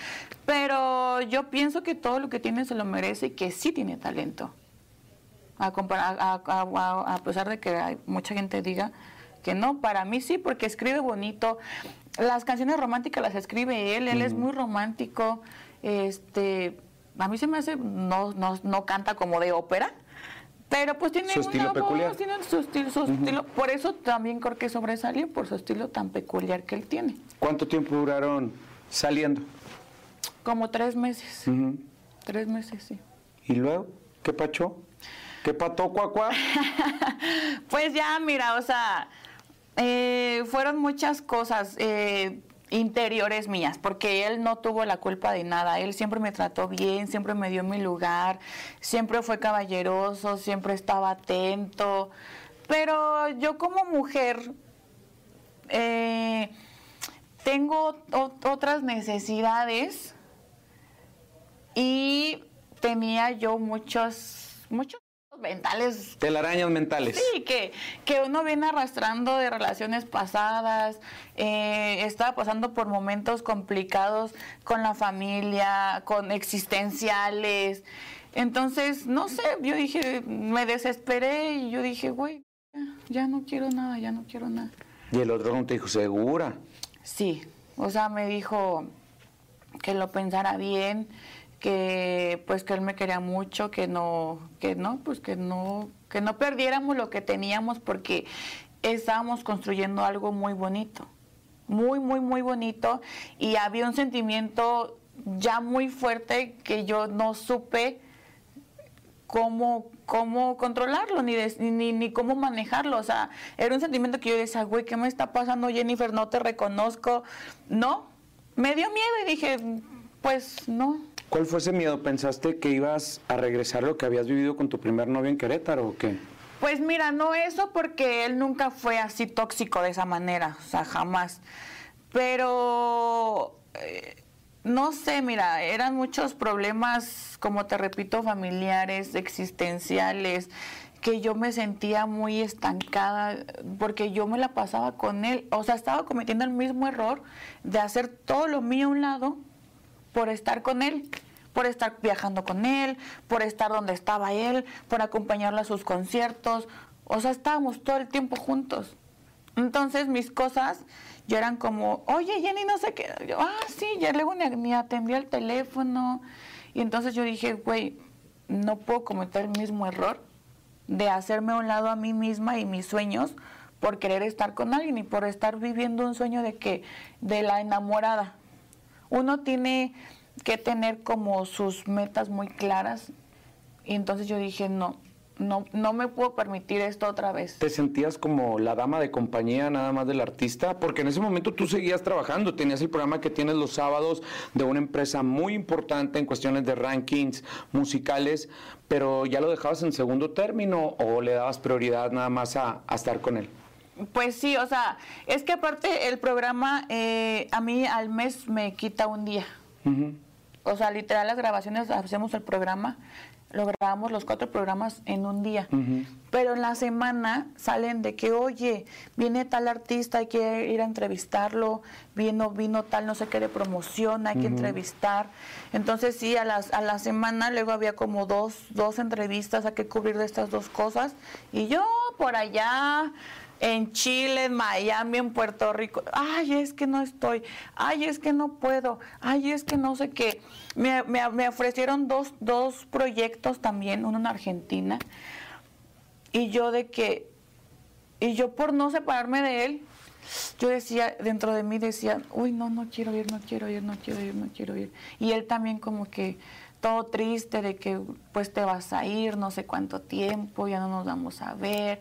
Pero yo pienso que todo lo que tiene se lo merece y que sí tiene talento. A, a, a pesar de que hay mucha gente diga que no, para mí sí, porque escribe bonito, las canciones románticas las escribe él, él es muy romántico, este, a mí se me hace, no, no, no canta como de ópera, pero pues tiene su estilo peculiar. tiene su, estilo, su estilo, por eso también creo que sobresalió, por su estilo tan peculiar que él tiene. ¿Cuánto tiempo duraron saliendo? Como tres meses, tres meses, sí. ¿Y luego? ¿Qué pachó? ¿Qué pató, cuacua? pues ya, mira, o sea, eh, fueron muchas cosas eh, interiores mías, porque él no tuvo la culpa de nada. Él siempre me trató bien, siempre me dio mi lugar, siempre fue caballeroso, siempre estaba atento. Pero yo como mujer eh, tengo otras necesidades y tenía yo muchos, muchos mentales. Telarañas mentales. Sí, que, que uno viene arrastrando de relaciones pasadas, eh, estaba pasando por momentos complicados con la familia, con existenciales. Entonces, no sé, yo dije, me desesperé y yo dije, güey, ya no quiero nada, ya no quiero nada. ¿Y el otro no te dijo, segura? Sí, o sea, me dijo que lo pensara bien, que pues que él me quería mucho, que no, que no, pues que no, que no perdiéramos lo que teníamos porque estábamos construyendo algo muy bonito, muy, muy, muy bonito y había un sentimiento ya muy fuerte que yo no supe cómo, cómo controlarlo, ni, ni, ni, cómo manejarlo. O sea, era un sentimiento que yo decía, güey, ¿qué me está pasando, Jennifer? No te reconozco. No, me dio miedo y dije, pues no, ¿Cuál fue ese miedo? ¿Pensaste que ibas a regresar lo que habías vivido con tu primer novio en Querétaro o qué? Pues mira, no eso porque él nunca fue así tóxico de esa manera, o sea, jamás. Pero eh, no sé, mira, eran muchos problemas, como te repito, familiares, existenciales, que yo me sentía muy estancada porque yo me la pasaba con él, o sea, estaba cometiendo el mismo error de hacer todo lo mío a un lado por estar con él, por estar viajando con él, por estar donde estaba él, por acompañarlo a sus conciertos. O sea, estábamos todo el tiempo juntos. Entonces mis cosas, yo eran como, oye Jenny, no sé qué. Ah, sí, ya luego ni, ni atendía el teléfono. Y entonces yo dije, güey, no puedo cometer el mismo error de hacerme a un lado a mí misma y mis sueños por querer estar con alguien y por estar viviendo un sueño de que, de la enamorada, uno tiene que tener como sus metas muy claras. Y entonces yo dije, no, no, no me puedo permitir esto otra vez. ¿Te sentías como la dama de compañía nada más del artista? Porque en ese momento tú seguías trabajando, tenías el programa que tienes los sábados de una empresa muy importante en cuestiones de rankings musicales, pero ya lo dejabas en segundo término o le dabas prioridad nada más a, a estar con él. Pues sí, o sea, es que aparte el programa eh, a mí al mes me quita un día. O sea, literal las grabaciones, hacemos el programa, lo grabamos los cuatro programas en un día. Pero en la semana salen de que, oye, viene tal artista, hay que ir a entrevistarlo, vino, vino tal no sé qué de promoción, hay que entrevistar. Entonces sí, a, las, a la semana luego había como dos, dos entrevistas, hay que cubrir de estas dos cosas. Y yo por allá en Chile, en Miami, en Puerto Rico. Ay, es que no estoy. Ay, es que no puedo. Ay, es que no sé qué. Me, me, ofrecieron dos, dos proyectos también, uno en Argentina. Y yo de que, y yo por no separarme de él, yo decía, dentro de mí decía, uy, no, no quiero ir, no quiero ir, no quiero ir, no quiero ir. Y él también como que todo triste de que pues te vas a ir, no sé cuánto tiempo, ya no nos vamos a ver.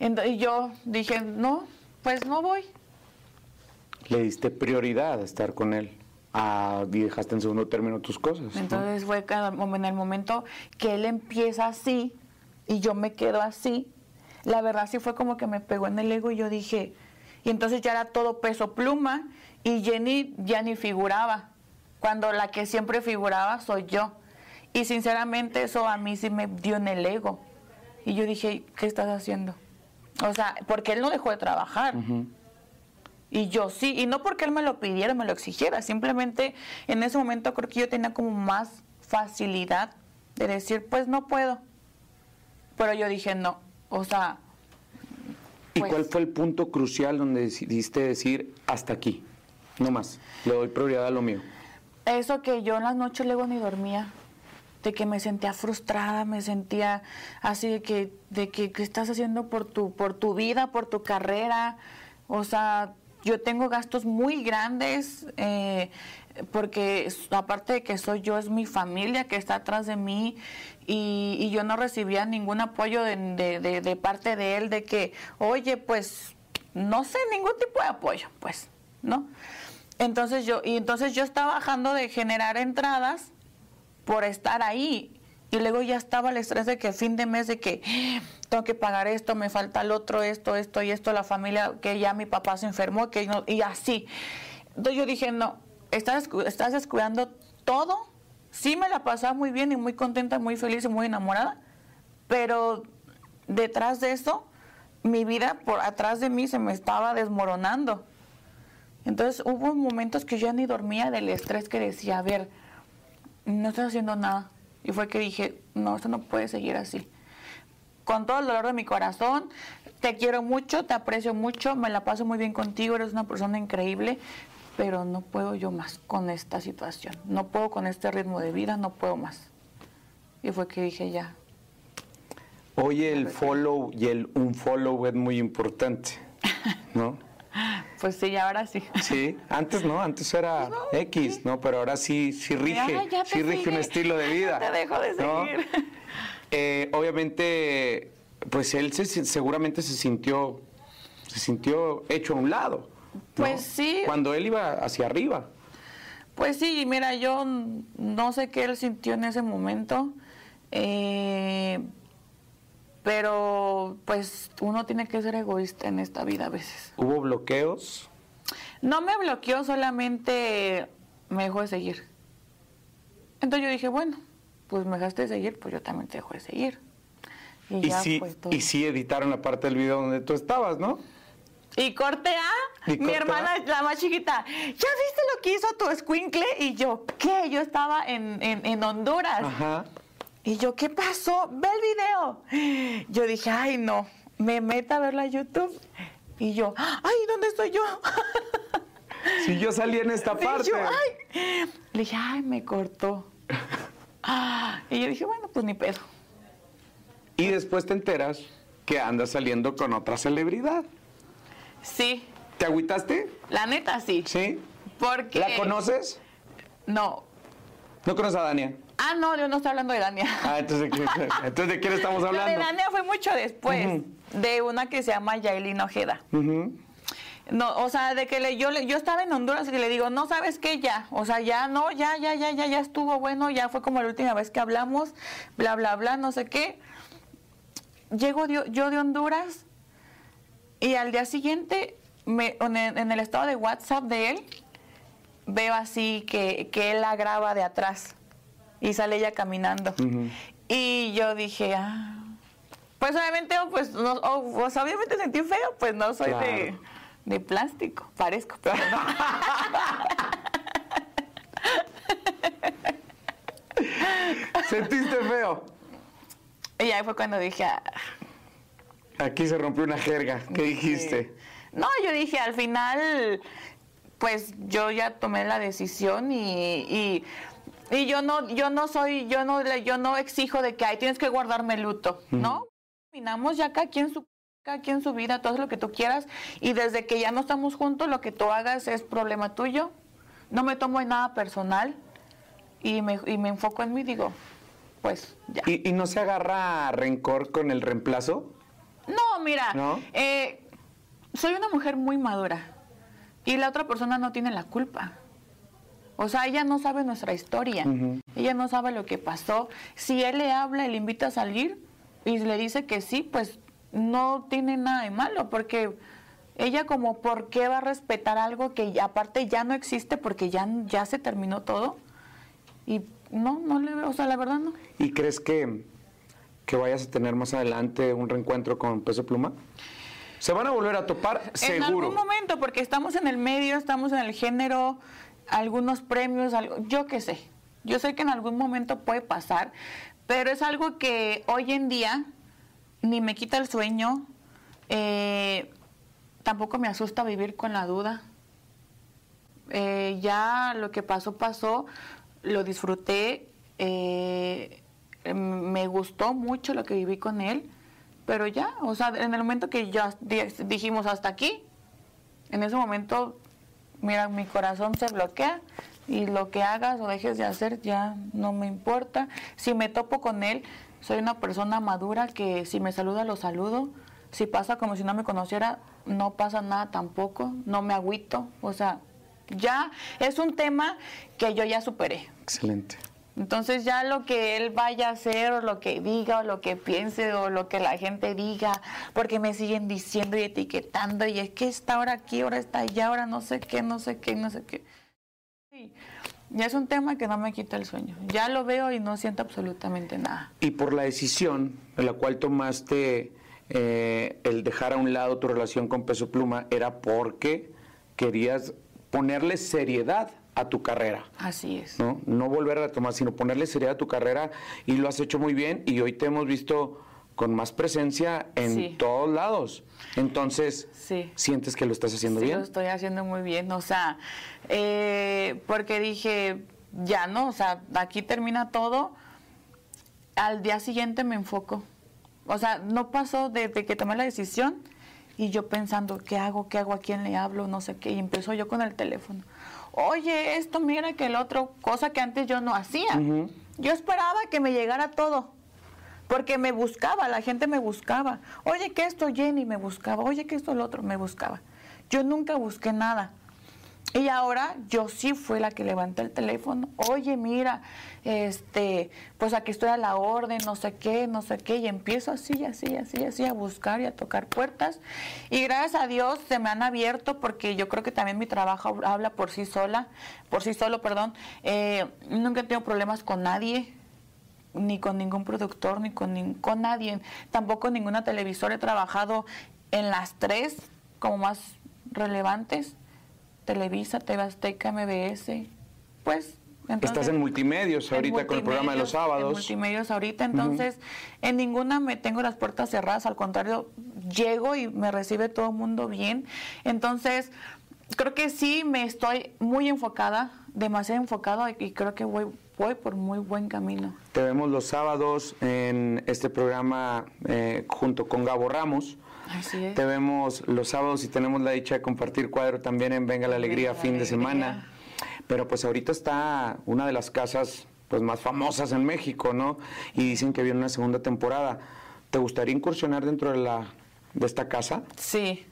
Y yo dije, no, pues no voy. Le diste prioridad a estar con él a, y dejaste en segundo término tus cosas. Entonces fue en el momento que él empieza así y yo me quedo así, la verdad sí fue como que me pegó en el ego y yo dije, y entonces ya era todo peso pluma y Jenny ya ni figuraba, cuando la que siempre figuraba soy yo. Y sinceramente eso a mí sí me dio en el ego. Y yo dije, ¿qué estás haciendo? O sea, porque él no dejó de trabajar. Y yo sí, y no porque él me lo pidiera, me lo exigiera, simplemente en ese momento creo que yo tenía como más facilidad de decir, pues no puedo. Pero yo dije, no, o sea... ¿Y cuál pues fue el punto crucial donde decidiste decir, hasta aquí, no más, le doy prioridad a lo mío? Eso que yo en las noches luego ni dormía de que me sentía frustrada, me sentía así de que, de que, ¿qué estás haciendo por tu, por tu vida, por tu carrera? O sea, yo tengo gastos muy grandes, eh, porque aparte de que soy yo, es mi familia que está atrás de mí y, yo no recibía ningún apoyo de, de, parte de él de que, oye, pues, no sé, ningún tipo de apoyo, pues, ¿no? Entonces yo, y entonces yo estaba bajando de generar entradas por estar ahí. Y luego ya estaba el estrés de que fin de mes, de que tengo que pagar esto, me falta el otro, esto, esto y esto, la familia, que ya mi papá se enfermó, que no, y así. Entonces yo dije, no, estás, estás descuidando todo. Sí me la pasaba muy bien y muy contenta, muy feliz y muy enamorada, pero detrás de eso, mi vida por atrás de mí se me estaba desmoronando. Entonces hubo momentos que yo ni dormía del estrés que decía, a ver, no estoy haciendo nada. Y fue que dije, no, esto no puede seguir así. Con todo el dolor de mi corazón, te quiero mucho, te aprecio mucho, me la paso muy bien contigo, eres una persona increíble, pero no puedo yo más con esta situación. No puedo con este ritmo de vida, no puedo más. Y fue que dije ya. Oye, el follow y el un follow es muy importante, ¿no? Pues sí, ahora sí. Sí, antes no, antes era pues X, ¿no? Pero ahora sí, sí rige, sí rige un estilo de vida. te dejo de seguir. Eh, obviamente, pues él seguramente se sintió, se sintió hecho a un lado. Pues sí. Cuando él iba hacia arriba. Pues sí, mira, yo no sé qué él sintió en ese momento. Eh, pero pues uno tiene que ser egoísta en esta vida a veces. ¿Hubo bloqueos? No me bloqueó, solamente me dejó de seguir. Entonces yo dije, bueno, pues me dejaste de seguir, pues yo también te dejo de seguir. Y, sí, y sí editaron la parte del video donde tú estabas, ¿no? Y corte A, mi hermana, la más chiquita, ¿ya viste lo que hizo tu escuincle? Y yo, ¿qué? Yo estaba en, en, en Honduras. Ajá. Y yo, ¿qué pasó? Ve el video. Yo dije, ay, no, me meta a verla a YouTube. Y yo, ay, ¿dónde estoy yo? Si yo salí en esta parte. ay. Le dije, ay, me cortó. Y yo dije, bueno, pues ni pedo. Y después te enteras que andas saliendo con otra celebridad. Sí. ¿Te agüitaste? La neta, sí. ¿Sí? Porque... ¿La conoces? No. ¿No conoces a Dania? Ah, no, yo no estoy hablando de Dania. Ah, entonces, ¿de quién- entonces, ¿de quién estamos Lo de hablando? Dania fue mucho después, de una que se llama Yailin Ojeda. No, o sea, de que le, yo, estaba en Honduras y le digo, no sabes qué, ya, o sea, ya, no, ya, ya, ya, ya, ya estuvo bueno, ya fue como la última vez que hablamos, bla, bla, bla, no sé qué. Llego yo de Honduras y al día siguiente, me, en, el, en el estado de WhatsApp de él, veo así que, que él la graba de atrás y sale ella caminando. Y yo dije, ah, pues obviamente, pues, no, o- o sea, obviamente sentí feo, pues no soy de, Claro. de plástico, parezco, pero no. ¿Sentiste feo? Y ahí fue cuando dije, ah, Aquí se rompió una jerga. ¿Qué dijiste? no, yo dije, al final, pues yo ya tomé la decisión y, y, y yo no, yo no soy, yo no, yo no exijo de que ay, tienes que guardarme luto, ¿no? Terminamos ya cada quien su cada quien su vida, todo lo que tú quieras, y desde que ya no estamos juntos, lo que tú hagas es problema tuyo. No me tomo en nada personal y me, y me enfoco en mí, digo, pues ya. ¿Y, y no se agarra rencor con el reemplazo? No, mira, ¿No? eh, soy una mujer muy madura y la otra persona no tiene la culpa. O sea, ella no sabe nuestra historia, ella no sabe lo que pasó. Si él le habla y le invita a salir y le dice que sí, pues no tiene nada de malo, porque ella como, ¿por qué va a respetar algo que ya- aparte ya no existe porque ya, ya se terminó todo? Y no, no le veo, o sea, la verdad no. ¿Y crees que, que vayas a tener más adelante un reencuentro con Peso Pluma? ¿Se van a volver a topar? En Seguro. algún momento, porque estamos en el medio, estamos en el género, algunos premios, algo, yo qué sé. Yo sé que en algún momento puede pasar, pero es algo que hoy en día ni me quita el sueño, eh, tampoco me asusta vivir con la duda. Eh, ya lo que pasó, pasó, lo disfruté, eh, me gustó mucho lo que viví con él, pero ya, o sea, en el momento que ya di- dijimos hasta aquí, en ese momento, mira, mi corazón se bloquea y lo que hagas o dejes de hacer ya no me importa. Si me topo con él, soy una persona madura que si me saluda lo saludo. Si pasa como si no me conociera, no pasa nada tampoco, no me agüito. O sea, ya es un tema que yo ya superé. Excelente. Entonces ya lo que él vaya a hacer o lo que diga o lo que piense o lo que la gente diga, porque me siguen diciendo y etiquetando y es que está ahora aquí, ahora está allá, ahora no sé qué, no sé qué, no sé qué. Sí, ya es un tema que no me quita el sueño. Ya lo veo y no siento absolutamente nada. Y por la decisión en la cual tomaste eh, el dejar a un lado tu relación con Peso Pluma, era porque querías ponerle seriedad a tu carrera. Así es. ¿no? No volver a retomar, sino ponerle seriedad a tu carrera y lo has hecho muy bien y hoy te hemos visto con más presencia en Sí. todos lados. Entonces, Sí. ¿sientes que lo estás haciendo Sí, bien? lo estoy haciendo muy bien, o sea, eh, porque dije, ya no, o sea, aquí termina todo, al día siguiente me enfoco. O sea, no pasó desde que tomé la decisión y yo pensando, ¿qué hago? ¿Qué hago? ¿A quién le hablo? No sé qué. Y empezó yo con el teléfono. Oye, esto, mira que el otro, cosa que antes yo no hacía. Yo esperaba que me llegara todo. Porque me buscaba, la gente me buscaba. Oye, que esto Jenny me buscaba. Oye, que esto el otro me buscaba. Yo nunca busqué nada. Y ahora yo sí fui la que levanté el teléfono. Oye, mira, este, pues aquí estoy a la orden, no sé qué, no sé qué. Y empiezo así, así, así, así a buscar y a tocar puertas. Y gracias a Dios se me han abierto porque yo creo que también mi trabajo habla por sí sola, por sí solo, perdón. Eh, nunca he tenido problemas con nadie ni con ningún productor, ni con, nin- con nadie. Tampoco ninguna televisora. He trabajado en las tres como más relevantes. Televisa, TV Azteca, MBS. Pues... entonces- Estás en multimedios ahorita con el programa de los multimedios, En sábados. multimedios ahorita, entonces en ninguna me tengo las puertas cerradas, al contrario, llego y me recibe todo el mundo bien. Entonces, creo que sí me estoy muy enfocada, demasiado enfocada y creo que voy, voy por muy buen camino. Te vemos los sábados en este programa eh, junto con Gabo Ramos. Así es. Te vemos los sábados y tenemos la dicha de compartir cuadro también en Venga la Alegría Venga la fin de semana. Pero pues ahorita está una de las casas pues más famosas en México, ¿no? Y dicen que viene una segunda temporada. ¿Te gustaría incursionar dentro de la de esta casa? Sí.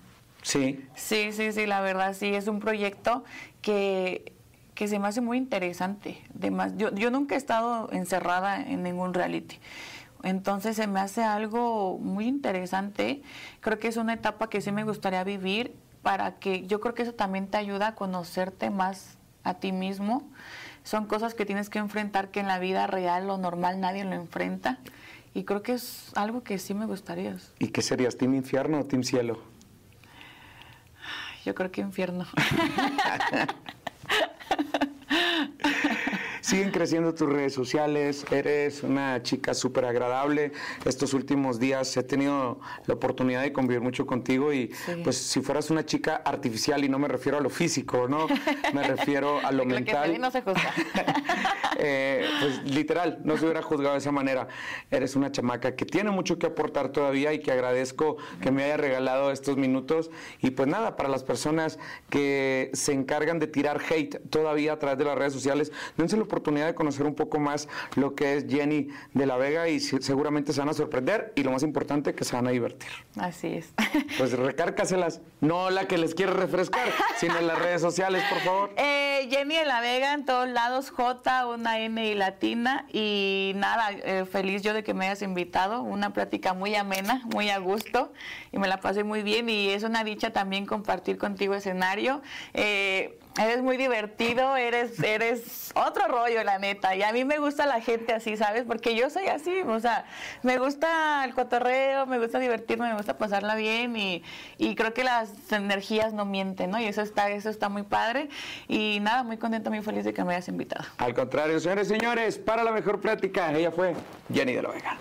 Sí. Sí, sí, sí, la verdad sí, es un proyecto que, que se me hace muy interesante. yo, yo nunca he estado encerrada en ningún reality. Entonces se me hace algo muy interesante. Creo que es una etapa que sí me gustaría vivir para que yo creo que eso también te ayuda a conocerte más a ti mismo. Son cosas que tienes que enfrentar que en la vida real o normal nadie lo enfrenta. Y creo que es algo que sí me gustaría. ¿Y qué serías, Team Infierno o Team Cielo? Yo creo que Infierno. Siguen creciendo tus redes sociales, eres una chica súper agradable. Estos últimos días he tenido la oportunidad de convivir mucho contigo y pues si fueras una chica artificial y no me refiero a lo físico, ¿no? Me refiero a lo mental. Que no se juzga. eh, pues literal, no se hubiera juzgado de esa manera. Eres una chamaca que tiene mucho que aportar todavía y que agradezco que me haya regalado estos minutos. Y pues nada, para las personas que se encargan de tirar hate todavía a través de las redes sociales, dense la oportunidad de conocer un poco más lo que es Jenny de la Vega y seguramente se van a sorprender y lo más importante que se van a divertir. Así es. Pues recárcaselas, no la que les quiere refrescar, sino en las redes sociales, por favor. Eh, Jenny de la Vega en todos lados, J, una N y latina y nada, eh, feliz yo de que me hayas invitado, una plática muy amena, muy a gusto y me la pasé muy bien y es una dicha también compartir contigo escenario. Eh, Eres muy divertido, eres, eres otro rollo, la neta. Y a mí me gusta la gente así, ¿sabes? Porque yo soy así, o sea, me gusta el cotorreo, me gusta divertirme, me gusta pasarla bien y, y creo que las energías no mienten, ¿no? Y eso está, eso está muy padre. Y nada, muy contenta, muy feliz de que me hayas invitado. Al contrario, señores y señores, para la mejor plática, ella fue Jenny de la Vega.